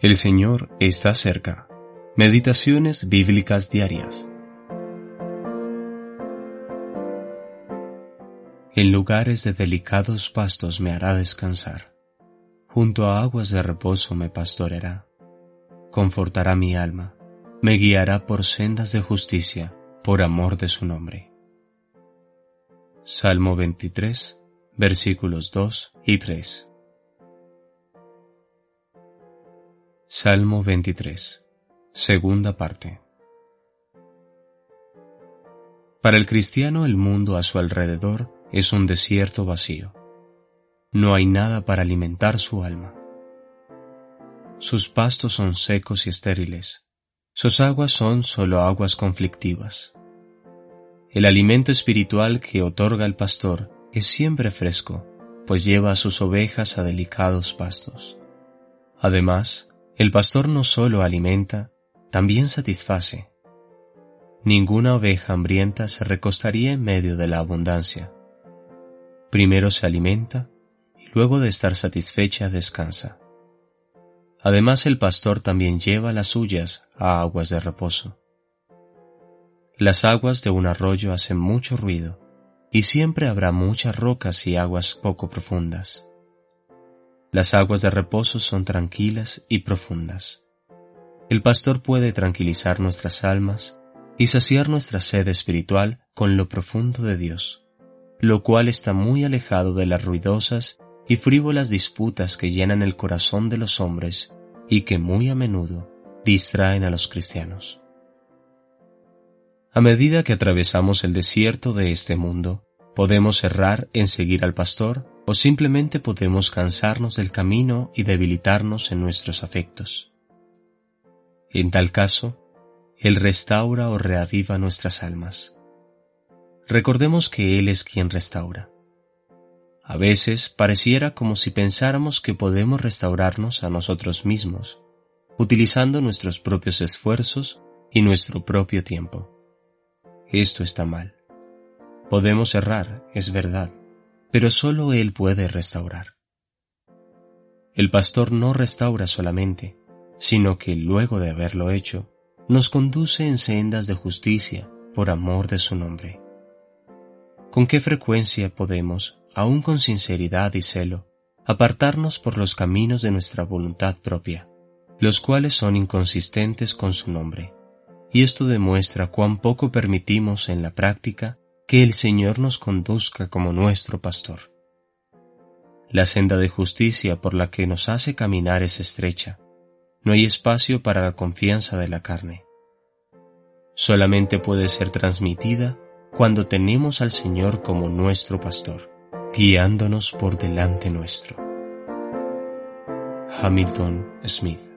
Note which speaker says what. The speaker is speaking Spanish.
Speaker 1: El Señor está cerca. Meditaciones bíblicas diarias. En lugares de delicados pastos me hará descansar. Junto a aguas de reposo me pastoreará. Confortará mi alma. Me guiará por sendas de justicia, por amor de su nombre. Salmo 23, versículos 2 y 3. Salmo 23. Segunda parte. Para el cristiano el mundo a su alrededor es un desierto vacío. No hay nada para alimentar su alma. Sus pastos son secos y estériles. Sus aguas son solo aguas conflictivas. El alimento espiritual que otorga el pastor es siempre fresco, pues lleva a sus ovejas a delicados pastos. Además, el pastor no solo alimenta, también satisface. Ninguna oveja hambrienta se recostaría en medio de la abundancia. Primero se alimenta y luego de estar satisfecha descansa. Además el pastor también lleva las suyas a aguas de reposo. Las aguas de un arroyo hacen mucho ruido y siempre habrá muchas rocas y aguas poco profundas. Las aguas de reposo son tranquilas y profundas. El pastor puede tranquilizar nuestras almas y saciar nuestra sed espiritual con lo profundo de Dios, lo cual está muy alejado de las ruidosas y frívolas disputas que llenan el corazón de los hombres y que muy a menudo distraen a los cristianos. A medida que atravesamos el desierto de este mundo, podemos errar en seguir al pastor o simplemente podemos cansarnos del camino y debilitarnos en nuestros afectos. En tal caso, Él restaura o reaviva nuestras almas. Recordemos que Él es quien restaura. A veces pareciera como si pensáramos que podemos restaurarnos a nosotros mismos, utilizando nuestros propios esfuerzos y nuestro propio tiempo. Esto está mal. Podemos errar, es verdad, pero solo Él puede restaurar. El pastor no restaura solamente, sino que luego de haberlo hecho, nos conduce en sendas de justicia por amor de su nombre. ¿Con qué frecuencia podemos, aun con sinceridad y celo, apartarnos por los caminos de nuestra voluntad propia, los cuales son inconsistentes con su nombre? Y esto demuestra cuán poco permitimos en la práctica que el Señor nos conduzca como nuestro pastor. La senda de justicia por la que nos hace caminar es estrecha. No hay espacio para la confianza de la carne. Solamente puede ser transmitida cuando tenemos al Señor como nuestro pastor, guiándonos por delante nuestro. Hamilton Smith